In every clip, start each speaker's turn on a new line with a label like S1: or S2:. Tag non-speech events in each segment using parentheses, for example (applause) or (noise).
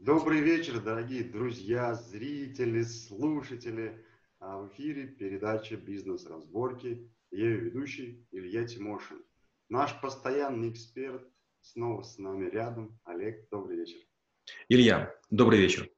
S1: Добрый вечер, дорогие друзья, зрители, слушатели. А в эфире передача «Бизнес-разборки». Я ее ведущий Илья Тимошин. Наш постоянный эксперт снова с нами рядом. Олег, добрый вечер.
S2: Илья, добрый вечер.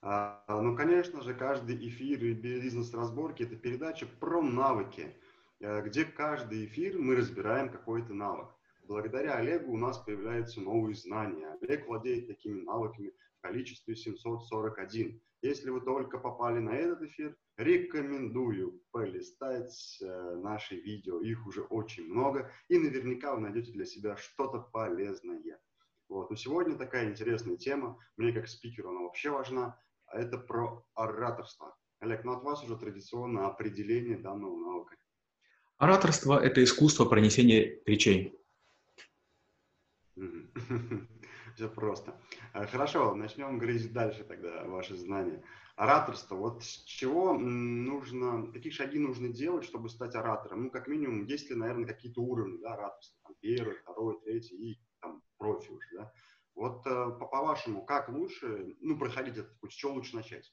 S1: А, ну, конечно же, каждый эфир и бизнес-разборки – это передача про навыки, э, где каждый эфир мы разбираем какой-то навык. Благодаря Олегу у нас появляются новые знания. Олег владеет такими навыками в количестве 741. Если вы только попали на этот эфир, рекомендую полистать э, наши видео. Их уже очень много, и наверняка вы найдете для себя что-то полезное. Вот. Но сегодня такая интересная тема. Мне как спикеру она вообще важна это про ораторство. Олег, ну от вас уже традиционно определение данного навыка.
S2: Ораторство – это искусство пронесения речей.
S1: Все просто. А, хорошо, начнем говорить дальше тогда ваши знания. Ораторство. Вот с чего нужно, какие шаги нужно делать, чтобы стать оратором? Ну, как минимум, есть ли, наверное, какие-то уровни да, ораторства? Там, первый, второй, третий и там профи уже, да? Вот э, по-вашему, как лучше, ну, проходить этот путь, с чего лучше начать?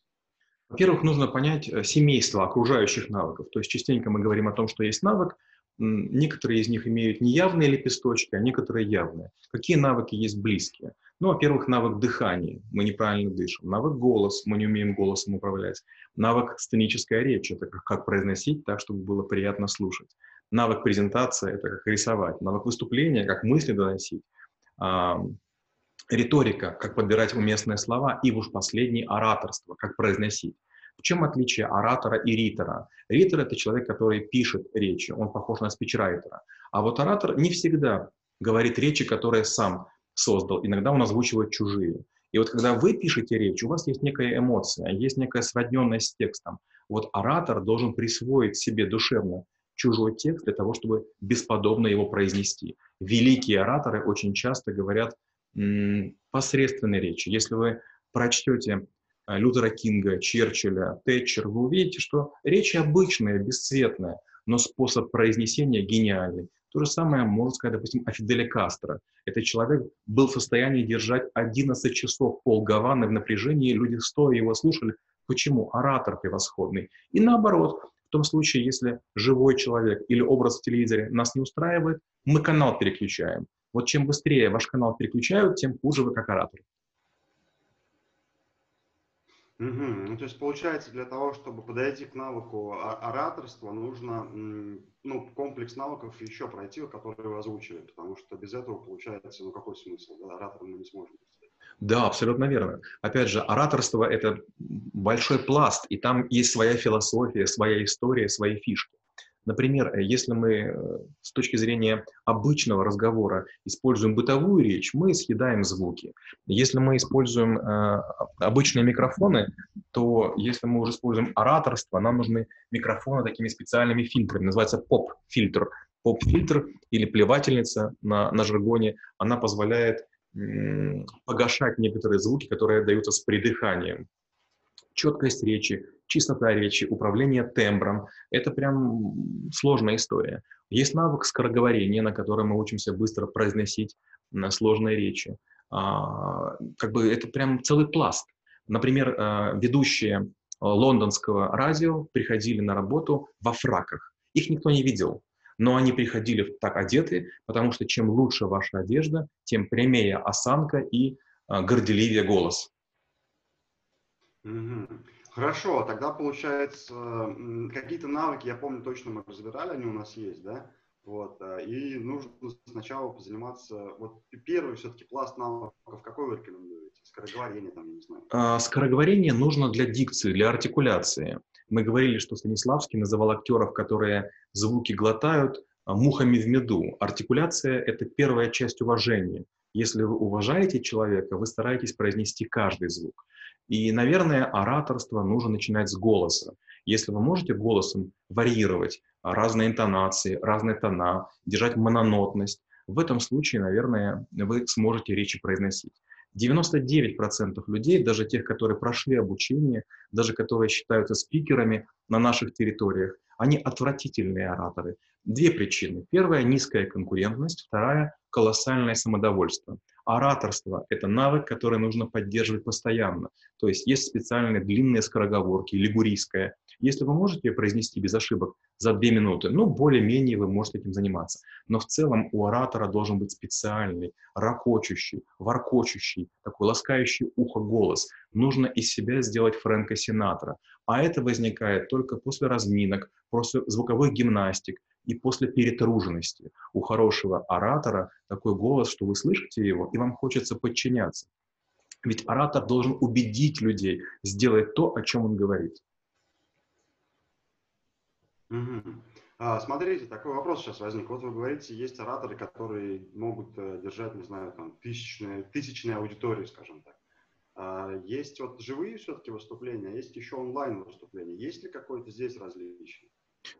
S2: Во-первых, нужно понять э, семейство окружающих навыков. То есть частенько мы говорим о том, что есть навык, некоторые из них имеют неявные лепесточки, а некоторые явные. Какие навыки есть близкие? Ну, во-первых, навык дыхания, мы неправильно дышим. Навык голос, мы не умеем голосом управлять. Навык сценической речи, это как произносить так, чтобы было приятно слушать. Навык презентации, это как рисовать. Навык выступления, как мысли доносить риторика, как подбирать уместные слова, и уж последний ораторство, как произносить. В чем отличие оратора и ритора? Ритор – это человек, который пишет речи, он похож на спичрайтера. А вот оратор не всегда говорит речи, которые сам создал, иногда он озвучивает чужие. И вот когда вы пишете речь, у вас есть некая эмоция, есть некая сродненность с текстом. Вот оратор должен присвоить себе душевно чужой текст для того, чтобы бесподобно его произнести. Великие ораторы очень часто говорят посредственной речи. Если вы прочтете Лютера Кинга, Черчилля, Тэтчер, вы увидите, что речь обычная, бесцветная, но способ произнесения гениальный. То же самое можно сказать, допустим, о Фиделе Кастро. Этот человек был в состоянии держать 11 часов пол Гаваны в напряжении, люди стоя его слушали. Почему? Оратор превосходный. И наоборот, в том случае, если живой человек или образ в телевизоре нас не устраивает, мы канал переключаем. Вот чем быстрее ваш канал переключают, тем хуже вы как оратор.
S1: Угу. Ну, то есть, получается, для того, чтобы подойти к навыку ораторства, нужно ну, комплекс навыков еще пройти, которые вы озвучили, потому что без этого, получается, ну, какой смысл? Да, оратором мы не сможем.
S2: Да, абсолютно верно. Опять же, ораторство – это большой пласт, и там есть своя философия, своя история, свои фишки. Например, э, если мы э, с точки зрения обычного разговора используем бытовую речь, мы съедаем звуки. Если мы используем э, обычные микрофоны, то если мы уже используем ораторство, нам нужны микрофоны такими специальными фильтрами, называется поп-фильтр. Поп-фильтр или плевательница на, на жаргоне, она позволяет погашать некоторые звуки, которые даются с придыханием. Четкость речи, чистота речи, управление тембром. Это прям сложная история. Есть навык скороговорения, на котором мы учимся быстро произносить сложные речи. А, как бы это прям целый пласт. Например, а, ведущие лондонского радио приходили на работу во фраках. Их никто не видел, но они приходили так одеты, потому что чем лучше ваша одежда, тем прямее осанка и а, горделивее голос.
S1: Mm-hmm. Хорошо, тогда получается какие-то навыки, я помню точно мы разбирали, они у нас есть, да? Вот, э, и нужно сначала позаниматься, вот первый все-таки пласт навыков, какой вы рекомендуете? Скороговорение там, я не знаю.
S2: А, скороговорение нужно для дикции, для артикуляции. Мы говорили, что Станиславский называл актеров, которые звуки глотают, а, мухами в меду. Артикуляция – это первая часть уважения. Если вы уважаете человека, вы стараетесь произнести каждый звук. И, наверное, ораторство нужно начинать с голоса. Если вы можете голосом варьировать разные интонации, разные тона, держать мононотность, в этом случае, наверное, вы сможете речи произносить. 99% людей, даже тех, которые прошли обучение, даже которые считаются спикерами на наших территориях, они отвратительные ораторы. Две причины. Первая – низкая конкурентность, вторая – колоссальное самодовольство. Ораторство – это навык, который нужно поддерживать постоянно. То есть есть специальные длинные скороговорки, лигурийская. Если вы можете произнести без ошибок за две минуты, ну, более-менее вы можете этим заниматься. Но в целом у оратора должен быть специальный, ракочущий, воркочущий, такой ласкающий ухо голос. Нужно из себя сделать Фрэнка Синатра. А это возникает только после разминок, после звуковых гимнастик, и после перетруженности. У хорошего оратора такой голос, что вы слышите его, и вам хочется подчиняться. Ведь оратор должен убедить людей сделать то, о чем он говорит.
S1: Угу. А, смотрите, такой вопрос сейчас возник. Вот вы говорите, есть ораторы, которые могут э, держать, не знаю, там, тысячные, тысячные аудитории, скажем так. А, есть вот живые все-таки выступления, есть еще онлайн выступления. Есть ли какое-то здесь различие?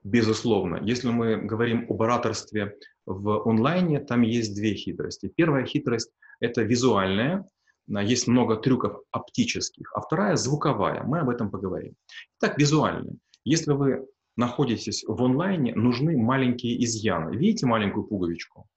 S2: Безусловно. Если мы говорим об ораторстве в онлайне, там есть две хитрости. Первая хитрость – это визуальная, есть много трюков оптических, а вторая – звуковая. Мы об этом поговорим. Итак, визуальная. Если вы находитесь в онлайне, нужны маленькие изъяны. Видите маленькую пуговичку?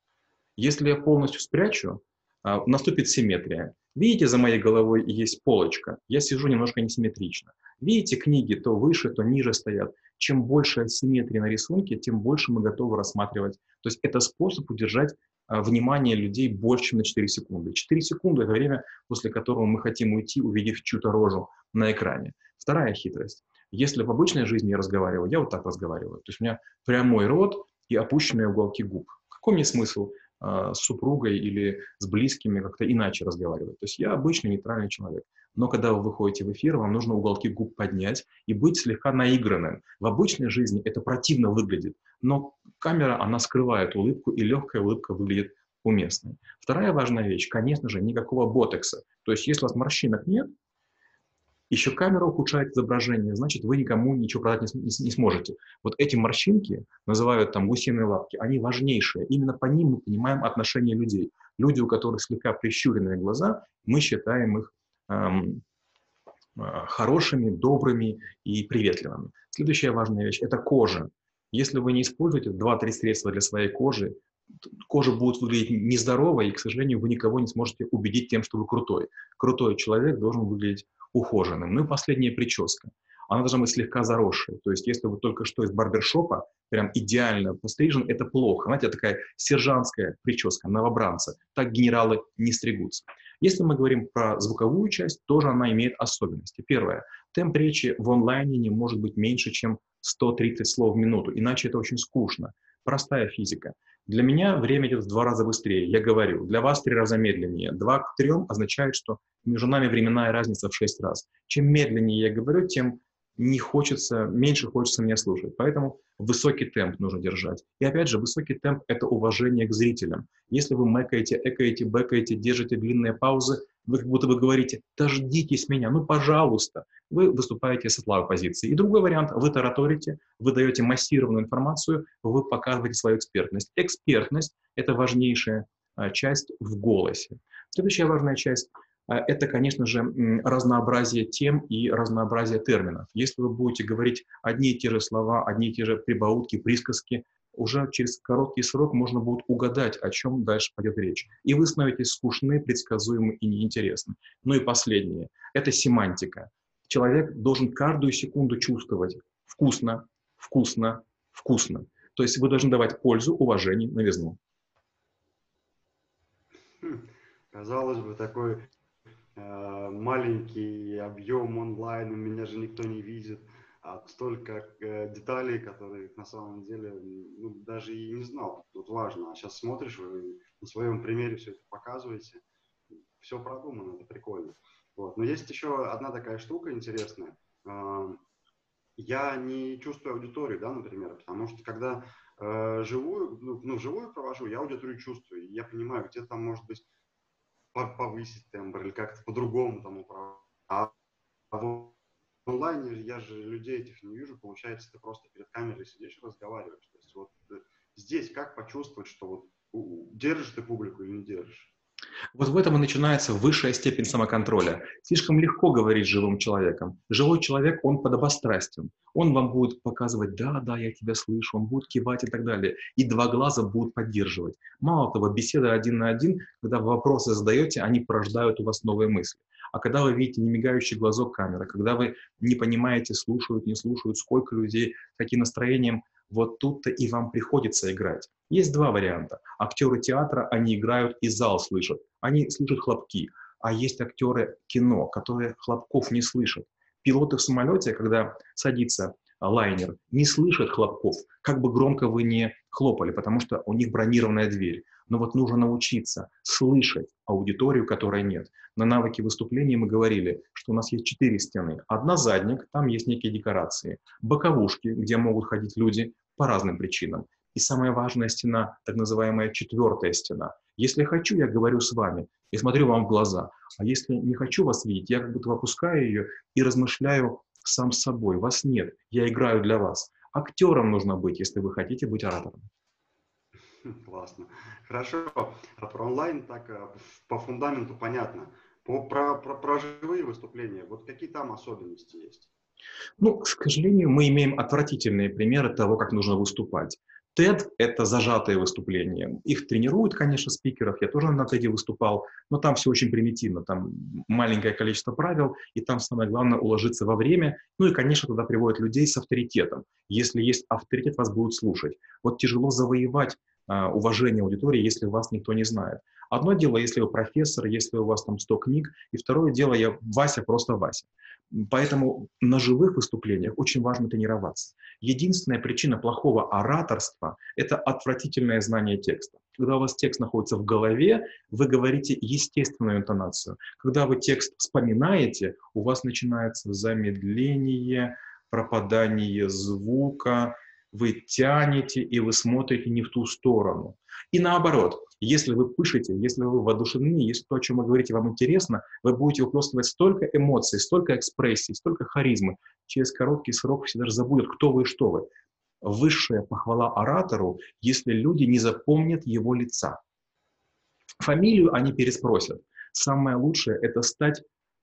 S2: Если я полностью спрячу, а, наступит симметрия. Видите, за моей головой есть полочка. Я сижу немножко несимметрично. Видите, книги то выше, то ниже стоят чем больше асимметрии на рисунке, тем больше мы готовы рассматривать. То есть это способ удержать а, внимание людей больше, чем на 4 секунды. 4 секунды – это время, после которого мы хотим уйти, увидев чью-то рожу на экране. Вторая хитрость. Если в обычной жизни я разговариваю, я вот так разговариваю. То есть у меня прямой рот и опущенные уголки губ. Какой мне смысл э, с супругой или с близкими как-то иначе разговаривать? То есть я обычный нейтральный человек. Но когда вы выходите в эфир, вам нужно уголки губ поднять и быть слегка наигранным. В обычной жизни это противно выглядит, но камера, она скрывает улыбку, и легкая улыбка выглядит уместной. Вторая важная вещь, конечно же, никакого ботекса. То есть если у вас морщинок нет, еще камера ухудшает изображение, значит, вы никому ничего продать не, не, не сможете. Вот эти морщинки, называют там гусиные лапки, они важнейшие. Именно по ним мы понимаем отношение людей. Люди, у которых слегка прищуренные глаза, мы считаем их хорошими, добрыми и приветливыми. Следующая важная вещь – это кожа. Если вы не используете 2-3 средства для своей кожи, кожа будет выглядеть нездоровой, и, к сожалению, вы никого не сможете убедить тем, что вы крутой. Крутой человек должен выглядеть ухоженным. Ну и последняя прическа. Она должна быть слегка заросшей. То есть, если вы только что из барбершопа, прям идеально пострижен, это плохо. Знаете, такая сержантская прическа, новобранца. Так генералы не стригутся. Если мы говорим про звуковую часть, тоже она имеет особенности. Первое. Темп речи в онлайне не может быть меньше, чем 130 слов в минуту, иначе это очень скучно. Простая физика. Для меня время идет в два раза быстрее, я говорю. Для вас три раза медленнее. Два к трем означает, что между нами временная разница в шесть раз. Чем медленнее я говорю, тем не хочется, меньше хочется меня слушать. Поэтому высокий темп нужно держать. И опять же, высокий темп – это уважение к зрителям. Если вы мэкаете, экаете, бэкаете, держите длинные паузы, вы как будто бы говорите «дождитесь меня, ну пожалуйста». Вы выступаете со слабой позиции. И другой вариант – вы тараторите, вы даете массированную информацию, вы показываете свою экспертность. Экспертность – это важнейшая а, часть в голосе. Следующая важная часть это, конечно же, разнообразие тем и разнообразие терминов. Если вы будете говорить одни и те же слова, одни и те же прибаутки, присказки, уже через короткий срок можно будет угадать, о чем дальше пойдет речь. И вы становитесь скучны, предсказуемы и неинтересны. Ну и последнее – это семантика. Человек должен каждую секунду чувствовать вкусно, вкусно, вкусно. То есть вы должны давать пользу, уважение, новизну.
S1: Хм, казалось бы, такой маленький объем онлайн, меня же никто не видит, а столько э, деталей, которые на самом деле ну, даже и не знал, тут важно. А сейчас смотришь, вы на своем примере все это показываете, все продумано, это прикольно. Вот. Но есть еще одна такая штука интересная. Э, я не чувствую аудиторию, да, например, потому что когда э, живую, ну, ну, живую провожу, я аудиторию чувствую, я понимаю, где там может быть повысить тембр или как-то по-другому там управлять. А в онлайне я же людей этих не вижу, получается, ты просто перед камерой сидишь и разговариваешь. То есть вот э, здесь как почувствовать, что вот держишь ты публику или не держишь?
S2: Вот в этом и начинается высшая степень самоконтроля. Слишком легко говорить живым человеком. Живой человек, он подобострастен. Он вам будет показывать, да, да, я тебя слышу, он будет кивать и так далее. И два глаза будут поддерживать. Мало того, беседа один на один, когда вы вопросы задаете, они порождают у вас новые мысли. А когда вы видите немигающий глазок камеры, когда вы не понимаете, слушают, не слушают, сколько людей, каким настроением, вот тут-то и вам приходится играть. Есть два варианта. Актеры театра, они играют и зал слышат. Они слышат хлопки. А есть актеры кино, которые хлопков не слышат. Пилоты в самолете, когда садится лайнер, не слышат хлопков, как бы громко вы не хлопали, потому что у них бронированная дверь. Но вот нужно научиться слышать аудиторию, которой нет. На навыке выступления мы говорили, что у нас есть четыре стены. Одна задник, там есть некие декорации. Боковушки, где могут ходить люди по разным причинам. И самая важная стена, так называемая четвертая стена. Если хочу, я говорю с вами и смотрю вам в глаза. А если не хочу вас видеть, я как будто выпускаю ее и размышляю сам с собой. Вас нет, я играю для вас. Актером нужно быть, если вы хотите быть оратором.
S1: Классно. Хорошо. А про онлайн так э, по фундаменту понятно. По, про, про, про живые выступления, вот какие там особенности есть?
S2: Ну, к сожалению, мы имеем отвратительные примеры того, как нужно выступать. TED — это зажатые выступления. Их тренируют, конечно, спикеров. Я тоже на TED выступал, но там все очень примитивно. Там маленькое количество правил, и там самое главное — уложиться во время. Ну и, конечно, туда приводят людей с авторитетом. Если есть авторитет, вас будут слушать. Вот тяжело завоевать а, уважение аудитории, если вас никто не знает. Одно дело, если вы профессор, если у вас там 100 книг, и второе дело, я Вася, просто Вася. Поэтому на живых выступлениях очень важно тренироваться. Единственная причина плохого ораторства – это отвратительное знание текста. Когда у вас текст находится в голове, вы говорите естественную интонацию. Когда вы текст вспоминаете, у вас начинается замедление, пропадание звука, вы тянете и вы смотрите не в ту сторону. И наоборот, если вы пишете, если вы воодушевлены, если то, о чем вы говорите, вам интересно, вы будете выплескивать столько эмоций, столько экспрессий, столько харизмы. Через короткий срок все даже забудут, кто вы и что вы. Высшая похвала оратору, если люди не запомнят его лица. Фамилию они переспросят. Самое лучшее – это стать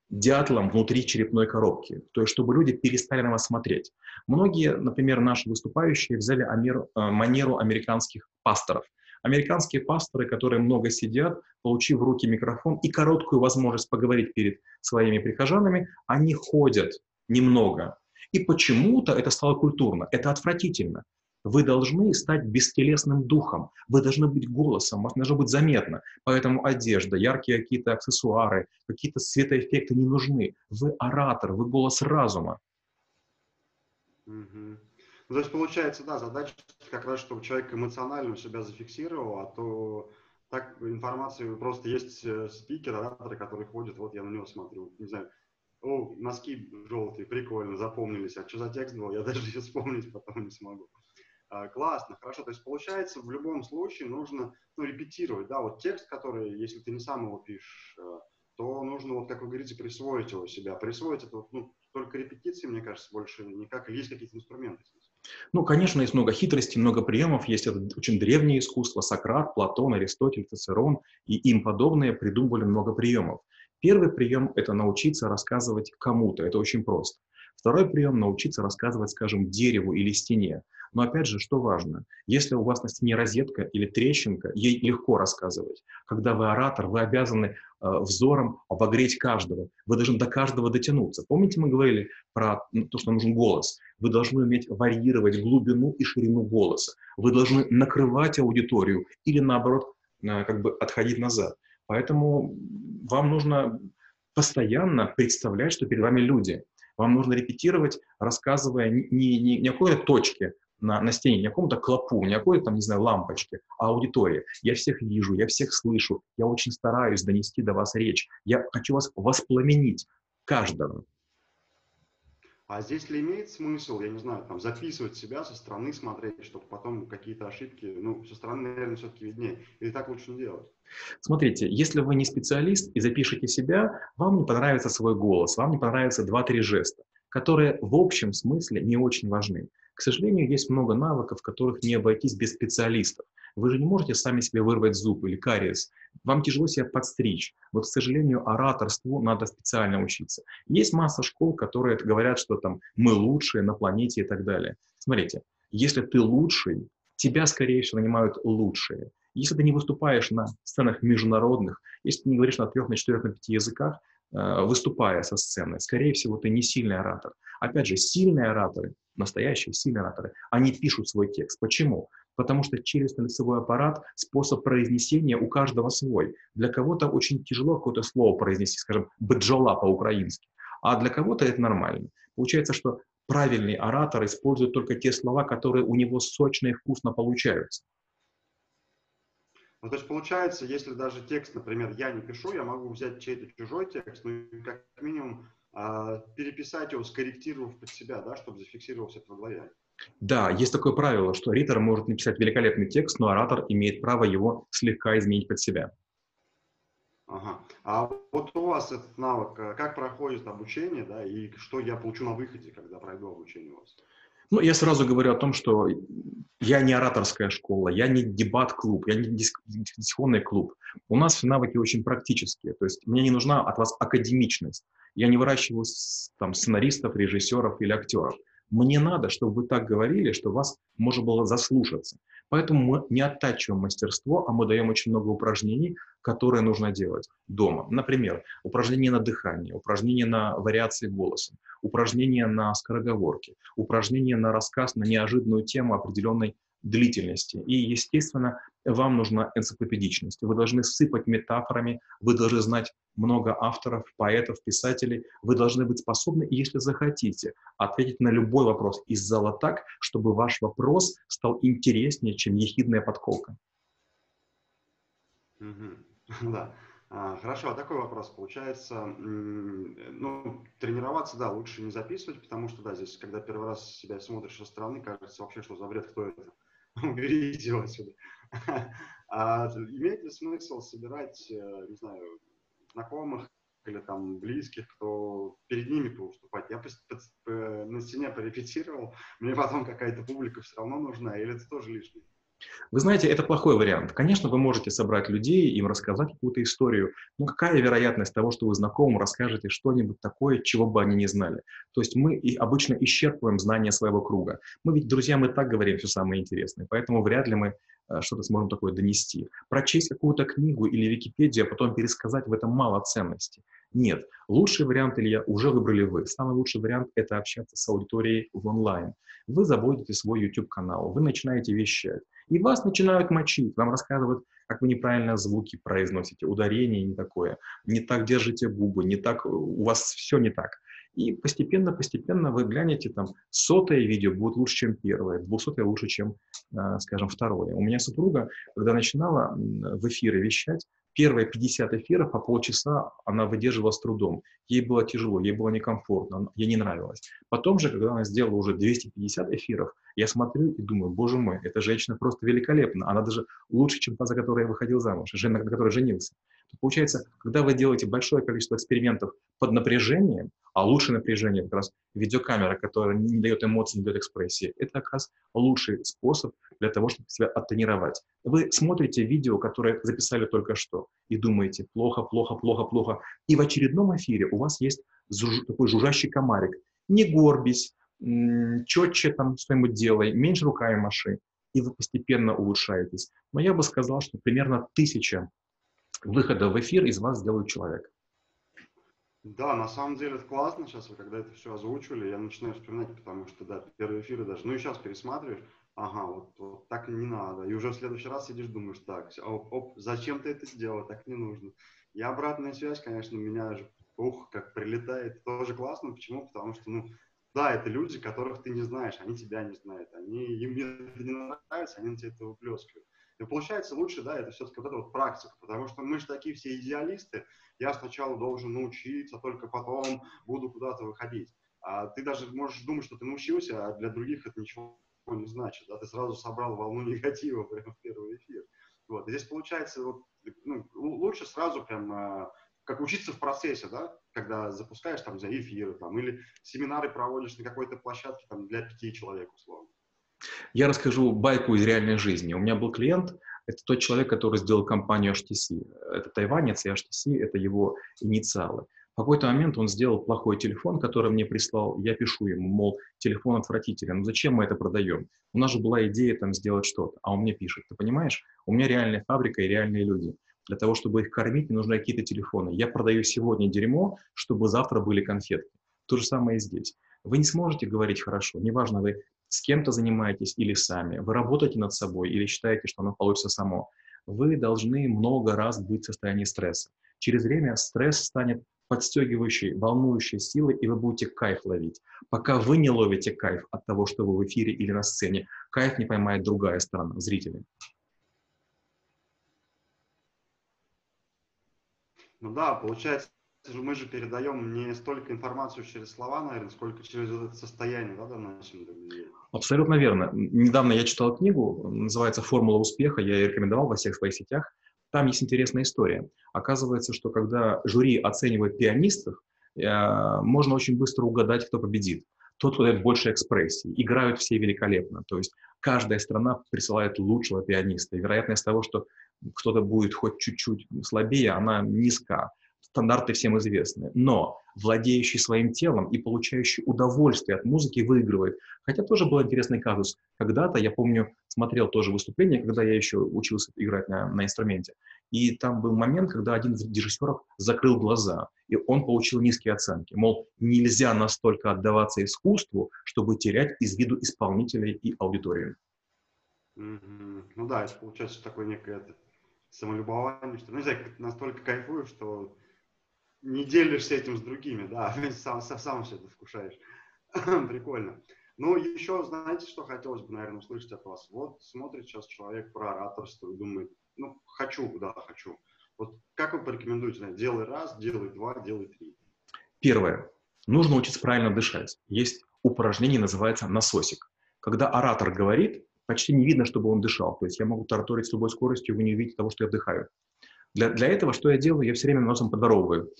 S2: дятлом внутри черепной коробки, то есть чтобы люди перестали на вас смотреть. Многие, например, наши выступающие взяли амер, э, манеру американских пасторов. Американские пасторы, которые много сидят, получив в руки микрофон и короткую возможность поговорить перед своими прихожанами, они ходят немного. И почему-то это стало культурно. Это отвратительно. Вы должны стать бестелесным духом, вы должны быть голосом, вас должно быть заметно. Поэтому одежда, яркие какие-то аксессуары, какие-то светоэффекты не нужны. Вы оратор, вы голос разума.
S1: Угу. Ну, то есть получается, да, задача как раз, чтобы человек эмоционально себя зафиксировал, а то так информации просто есть э, спикер, ораторы, которые ходят, вот я на него смотрю, не знаю, о, носки желтые, прикольно, запомнились, а что за текст был, я даже вспомнить потом не смогу. А, классно, хорошо, то есть получается в любом случае нужно ну, репетировать, да, вот текст, который, если ты не сам его пишешь, э, то нужно, вот как вы говорите, присвоить его себя. Присвоить это ну, только репетиции, мне кажется, больше никак. Есть какие-то инструменты?
S2: Ну, конечно, есть много хитростей, много приемов. Есть это очень древнее искусство. Сократ, Платон, Аристотель, Цицерон и им подобные придумывали много приемов. Первый прием – это научиться рассказывать кому-то. Это очень просто. Второй прием – научиться рассказывать, скажем, дереву или стене. Но опять же, что важно, если у вас на стене розетка или трещинка, ей легко рассказывать. Когда вы оратор, вы обязаны э, взором обогреть каждого. Вы должны до каждого дотянуться. Помните, мы говорили про то, что нужен голос? Вы должны уметь варьировать глубину и ширину голоса. Вы должны накрывать аудиторию или, наоборот, э, как бы отходить назад. Поэтому вам нужно постоянно представлять, что перед вами люди. Вам нужно репетировать, рассказывая не, не, не о какой-то точке, на, на стене, не какому-то клопу, не какой-то там, не знаю, лампочке, а аудитории. Я всех вижу, я всех слышу, я очень стараюсь донести до вас речь. Я хочу вас воспламенить, каждого.
S1: А здесь ли имеет смысл, я не знаю, там, записывать себя со стороны, смотреть, чтобы потом какие-то ошибки, ну, со стороны, наверное, все-таки виднее. Или так лучше не делать?
S2: Смотрите, если вы не специалист и запишете себя, вам не понравится свой голос, вам не понравятся два-три жеста, которые в общем смысле не очень важны. К сожалению, есть много навыков, которых не обойтись без специалистов. Вы же не можете сами себе вырвать зуб или кариес. Вам тяжело себя подстричь. Вот, к сожалению, ораторству надо специально учиться. Есть масса школ, которые говорят, что там мы лучшие на планете и так далее. Смотрите, если ты лучший, тебя, скорее всего, нанимают лучшие. Если ты не выступаешь на сценах международных, если ты не говоришь на трех, на четырех, на пяти языках, э, выступая со сцены, скорее всего, ты не сильный оратор. Опять же, сильные ораторы, настоящие ораторы, они пишут свой текст. Почему? Потому что челюстно-лицевой аппарат, способ произнесения у каждого свой. Для кого-то очень тяжело какое-то слово произнести, скажем, бджола по-украински, а для кого-то это нормально. Получается, что правильный оратор использует только те слова, которые у него сочно и вкусно получаются.
S1: Ну, то есть получается, если даже текст, например, я не пишу, я могу взять чей-то чужой текст, ну, как минимум переписать его, скорректировав под себя, да, чтобы зафиксировался это в голове.
S2: Да, есть такое правило, что ритор может написать великолепный текст, но оратор имеет право его слегка изменить под себя.
S1: Ага. А вот у вас этот навык, э, как проходит обучение, да, и что я получу на выходе, когда пройду обучение у вас?
S2: Ну, я сразу говорю о том, что я не ораторская школа, я не дебат-клуб, я не дискуссионный клуб. У нас навыки очень практические, то есть мне не нужна от вас академичность. Я не выращиваю там сценаристов, режиссеров или актеров. Мне надо, чтобы вы так говорили, что вас можно было заслушаться. Поэтому мы не оттачиваем мастерство, а мы даем очень много упражнений, которые нужно делать дома. Например, упражнения на дыхание, упражнения на вариации голоса, упражнения на скороговорки, упражнения на рассказ на неожиданную тему определенной длительности. И, естественно, вам нужна энциклопедичность. Вы должны сыпать метафорами, вы должны знать много авторов, поэтов, писателей. Вы должны быть способны, если захотите, ответить на любой вопрос из зала так, чтобы ваш вопрос стал интереснее, чем ехидная подколка. (laughs)
S1: Да. А, хорошо, а такой вопрос. Получается, ну, тренироваться, да, лучше не записывать, потому что, да, здесь, когда первый раз себя смотришь со стороны, кажется вообще, что за бред, кто это. (laughs) уберите его отсюда. (laughs) А имеет ли смысл собирать, э, не знаю, знакомых или там близких, кто перед ними выступать? Я на стене порепетировал, мне потом какая-то публика все равно нужна, или это тоже лишнее?
S2: Вы знаете, это плохой вариант. Конечно, вы можете собрать людей, им рассказать какую-то историю, но какая вероятность того, что вы знакомым расскажете что-нибудь такое, чего бы они не знали? То есть мы и обычно исчерпываем знания своего круга. Мы ведь, друзья, мы так говорим все самое интересное, поэтому вряд ли мы э, что-то сможем такое донести. Прочесть какую-то книгу или Википедию, а потом пересказать в этом мало ценности. Нет. Лучший вариант, Илья, уже выбрали вы. Самый лучший вариант – это общаться с аудиторией в онлайн. Вы заводите свой YouTube-канал, вы начинаете вещать. И вас начинают мочить, вам рассказывают, как вы неправильно звуки произносите, ударение не такое, не так держите губы, не так, у вас все не так. И постепенно-постепенно вы глянете, там, сотое видео будет лучше, чем первое, двухсотое лучше, чем, а, скажем, второе. У меня супруга, когда начинала в эфиры вещать, первые 50 эфиров по полчаса она выдерживала с трудом. Ей было тяжело, ей было некомфортно, ей не нравилось. Потом же, когда она сделала уже 250 эфиров, я смотрю и думаю, боже мой, эта женщина просто великолепна. Она даже лучше, чем та, за которой я выходил замуж, жена, на которой женился. Получается, когда вы делаете большое количество экспериментов под напряжением, а лучшее напряжение как раз видеокамера, которая не дает эмоций, не дает экспрессии, это как раз лучший способ для того, чтобы себя оттренировать. Вы смотрите видео, которое записали только что, и думаете, плохо, плохо, плохо, плохо. И в очередном эфире у вас есть такой жужжащий комарик. Не горбись, четче там что-нибудь делай, меньше руками маши, и вы постепенно улучшаетесь. Но я бы сказал, что примерно тысяча выхода в эфир из вас сделают человек.
S1: Да, на самом деле это классно. Сейчас вы когда это все озвучивали, я начинаю вспоминать, потому что, да, первые эфиры даже, ну и сейчас пересматриваешь, ага, вот, вот так не надо. И уже в следующий раз сидишь, думаешь, так, оп, оп, зачем ты это сделал, так не нужно. И обратная связь, конечно, меня же, ух, как прилетает, тоже классно. Почему? Потому что, ну, да, это люди, которых ты не знаешь, они тебя не знают, они, им это не нравится, они на тебя это выплескивают. И получается лучше, да, это все-таки вот эта вот практика, потому что мы же такие все идеалисты, я сначала должен научиться, только потом буду куда-то выходить. А ты даже можешь думать, что ты научился, а для других это ничего не значит. Да? Ты сразу собрал волну (laughs) негатива прямо в первый эфир. Вот. И здесь получается вот, ну, лучше сразу прям а, как учиться в процессе, да, когда запускаешь там, за эфиры там, или семинары проводишь на какой-то площадке там, для пяти человек, условно.
S2: Я расскажу байку из реальной жизни. У меня был клиент, это тот человек, который сделал компанию HTC. Это тайванец, и HTC — это его инициалы. В какой-то момент он сделал плохой телефон, который мне прислал. Я пишу ему, мол, телефон отвратителен. Ну зачем мы это продаем? У нас же была идея там сделать что-то. А он мне пишет, ты понимаешь, у меня реальная фабрика и реальные люди. Для того, чтобы их кормить, мне нужны какие-то телефоны. Я продаю сегодня дерьмо, чтобы завтра были конфетки. То же самое и здесь. Вы не сможете говорить хорошо, неважно, вы с кем-то занимаетесь или сами, вы работаете над собой или считаете, что оно получится само. Вы должны много раз быть в состоянии стресса. Через время стресс станет подстегивающей, волнующей силой, и вы будете кайф ловить. Пока вы не ловите кайф от того, что вы в эфире или на сцене, кайф не поймает другая сторона, зрители.
S1: Ну да, получается, мы же передаем не столько информацию через слова, наверное, сколько через это состояние, да, доносим до людей.
S2: Абсолютно верно. Недавно я читал книгу, называется «Формула успеха», я ее рекомендовал во всех своих сетях. Там есть интересная история. Оказывается, что когда жюри оценивает пианистов, э, можно очень быстро угадать, кто победит. Тот, кто дает больше экспрессии. Играют все великолепно. То есть каждая страна присылает лучшего пианиста. И вероятность того, что кто-то будет хоть чуть-чуть слабее, она низка стандарты всем известны. Но владеющий своим телом и получающий удовольствие от музыки выигрывает. Хотя тоже был интересный казус. Когда-то, я помню, смотрел тоже выступление, когда я еще учился играть на, на инструменте. И там был момент, когда один из режиссеров закрыл глаза, и он получил низкие оценки. Мол, нельзя настолько отдаваться искусству, чтобы терять из виду исполнителей и аудиторию.
S1: Mm-hmm. Ну да, это получается такое некое это, самолюбование, что, ну, не знаю, настолько кайфую, что не делишься этим с другими, да, (laughs) сам, сам все это вкушаешь. (laughs) Прикольно. Ну, еще, знаете, что хотелось бы, наверное, услышать от вас? Вот смотрит сейчас человек про ораторство и думает, ну, хочу, да, хочу. Вот как вы порекомендуете, знаете, делай раз, делай два, делай три?
S2: Первое. Нужно учиться правильно дышать. Есть упражнение, называется насосик. Когда оратор говорит, почти не видно, чтобы он дышал. То есть я могу тараторить с любой скоростью, вы не увидите того, что я вдыхаю. Для, для этого что я делаю? Я все время носом подворовываю.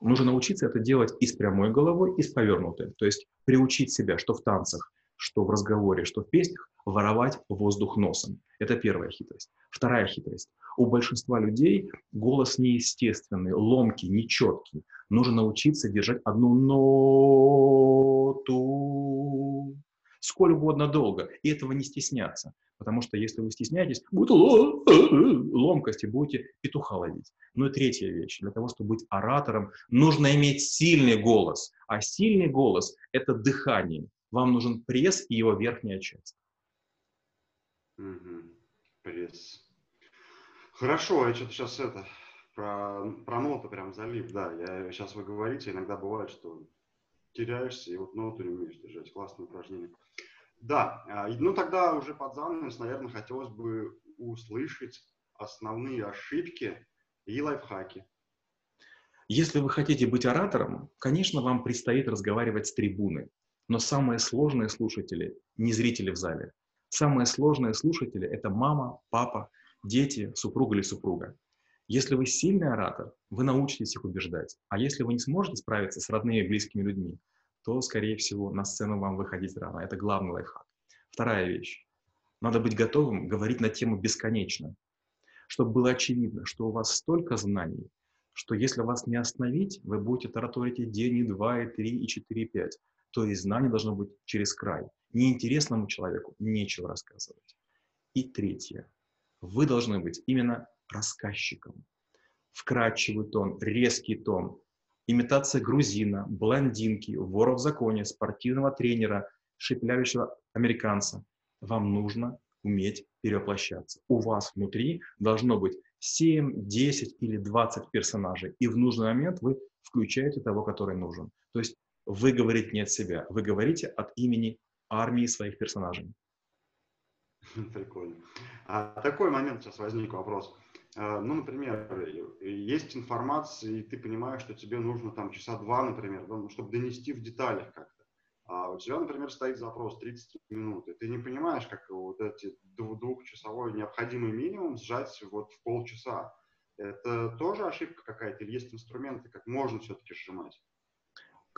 S2: Нужно научиться это делать и с прямой головой, и с повернутой. То есть приучить себя, что в танцах, что в разговоре, что в песнях, воровать воздух носом. Это первая хитрость. Вторая хитрость. У большинства людей голос неестественный, ломкий, нечеткий. Нужно научиться держать одну ноту сколь угодно долго, и этого не стесняться. Потому что если вы стесняетесь, будет ломкость и будете петуха ловить. Ну и третья вещь. Для того, чтобы быть оратором, нужно иметь сильный голос. А сильный голос – это дыхание. Вам нужен пресс и его верхняя часть.
S1: Угу. Пресс. Хорошо, я что-то сейчас это про, про ноты прям залив. Да, я сейчас вы говорите, иногда бывает, что теряешься и вот ноту не умеешь держать. Классное упражнение. Да, а, ну тогда уже под занавес, наверное, хотелось бы услышать основные ошибки и лайфхаки.
S2: Если вы хотите быть оратором, конечно, вам предстоит разговаривать с трибуны. Но самые сложные слушатели не зрители в зале. Самые сложные слушатели – это мама, папа, дети, супруг или супруга. Если вы сильный оратор, вы научитесь их убеждать. А если вы не сможете справиться с родными и близкими людьми, то, скорее всего, на сцену вам выходить рано. Это главный лайфхак. Вторая вещь. Надо быть готовым говорить на тему бесконечно, чтобы было очевидно, что у вас столько знаний, что если вас не остановить, вы будете тараторить и день, и два, и три, и четыре, и пять. То есть знание должно быть через край. Неинтересному человеку нечего рассказывать. И третье. Вы должны быть именно рассказчиком. Вкрадчивый тон, резкий тон, имитация грузина, блондинки, вора в законе, спортивного тренера, шепелявящего американца. Вам нужно уметь перевоплощаться. У вас внутри должно быть 7, 10 или 20 персонажей, и в нужный момент вы включаете того, который нужен. То есть вы говорите не от себя, вы говорите от имени армии своих персонажей. (laughs)
S1: Прикольно. А такой момент сейчас возник вопрос. А, ну, например, есть информация, и ты понимаешь, что тебе нужно там часа два, например, да, ну, чтобы донести в деталях как-то. А у тебя, например, стоит запрос 30 минут, и ты не понимаешь, как вот эти двухчасовой необходимый минимум сжать вот в полчаса. Это тоже ошибка какая-то или есть инструменты, как можно все-таки сжимать?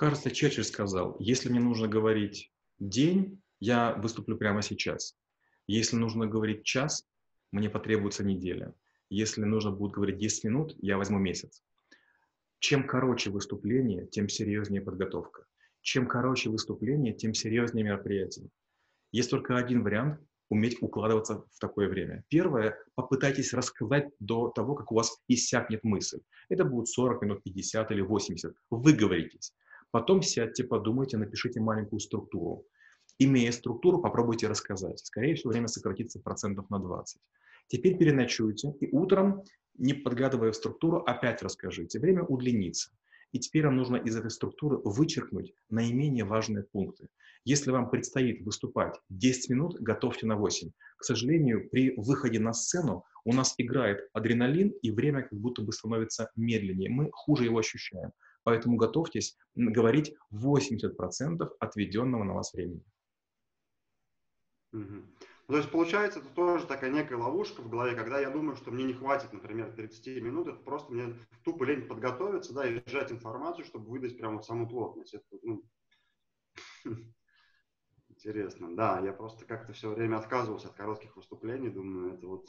S2: Кажется, Черчилль сказал, если мне нужно говорить день, я выступлю прямо сейчас. Если нужно говорить час, мне потребуется неделя. Если нужно будет говорить 10 минут, я возьму месяц. Чем короче выступление, тем серьезнее подготовка. Чем короче выступление, тем серьезнее мероприятие. Есть только один вариант уметь укладываться в такое время. Первое, попытайтесь рассказать до того, как у вас иссякнет мысль. Это будет 40 минут, 50 или 80. Вы говоритесь. Потом сядьте, подумайте, напишите маленькую структуру. Имея структуру, попробуйте рассказать. Скорее всего, время сократится процентов на 20. Теперь переночуйте и утром, не подглядывая в структуру, опять расскажите. Время удлинится. И теперь нам нужно из этой структуры вычеркнуть наименее важные пункты. Если вам предстоит выступать 10 минут, готовьте на 8. К сожалению, при выходе на сцену у нас играет адреналин, и время как будто бы становится медленнее. Мы хуже его ощущаем. Поэтому готовьтесь говорить 80% отведенного на вас времени.
S1: Угу. То есть, получается, это тоже такая некая ловушка в голове, когда я думаю, что мне не хватит, например, 30 минут, это просто мне тупо лень подготовиться, да, и сжать информацию, чтобы выдать прямо вот саму плотность. Это, ну, (laughs) интересно. Да, я просто как-то все время отказывался от коротких выступлений, думаю, это вот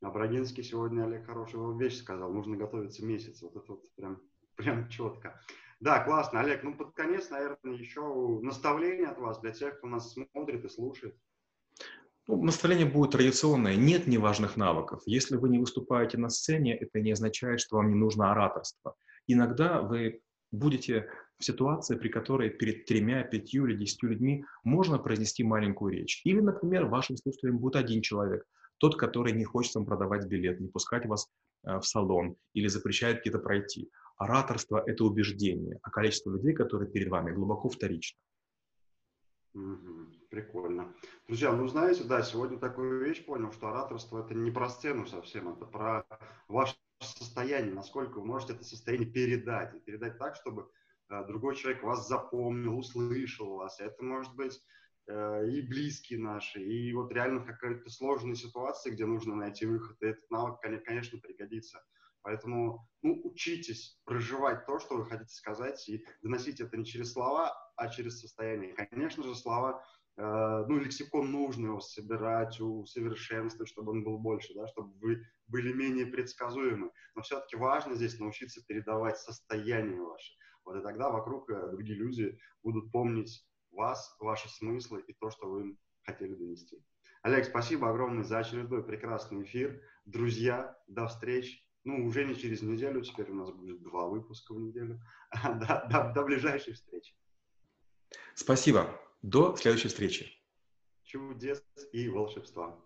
S1: Абрагинский сегодня Олег хорошую вещь сказал, нужно готовиться месяц. Вот это вот прям, прям четко. Да, классно, Олег. Ну, под конец, наверное, еще наставление от вас для тех, кто нас смотрит и слушает.
S2: Ну, настроение будет традиционное. Нет неважных навыков. Если вы не выступаете на сцене, это не означает, что вам не нужно ораторство. Иногда вы будете в ситуации, при которой перед тремя, пятью или десятью людьми можно произнести маленькую речь. Или, например, вашим слушателем будет один человек, тот, который не хочет вам продавать билет, не пускать вас э, в салон или запрещает где-то пройти. Ораторство – это убеждение, а количество людей, которые перед вами, глубоко вторично.
S1: Прикольно. Друзья, ну знаете, да, сегодня такую вещь понял, что ораторство это не про сцену совсем, это про ваше состояние, насколько вы можете это состояние передать. И передать так, чтобы э, другой человек вас запомнил, услышал вас. Это может быть э, и близкие наши, и вот реально в какой-то сложной ситуации, где нужно найти выход. И этот навык, конечно, пригодится. Поэтому ну, учитесь проживать то, что вы хотите сказать, и доносить это не через слова, а через состояние. Конечно же, слова, э, ну, лексикон нужно его собирать, усовершенствовать, чтобы он был больше, да, чтобы вы были менее предсказуемы. Но все-таки важно здесь научиться передавать состояние ваше. Вот и тогда вокруг э, другие люди будут помнить вас, ваши смыслы и то, что вы им хотели донести. Олег, спасибо огромное за очередной прекрасный эфир. Друзья, до встречи ну, уже не через неделю, теперь у нас будет два выпуска в неделю. (laughs) До, до, до ближайшей встречи.
S2: Спасибо. До следующей встречи.
S1: Чудес и волшебства.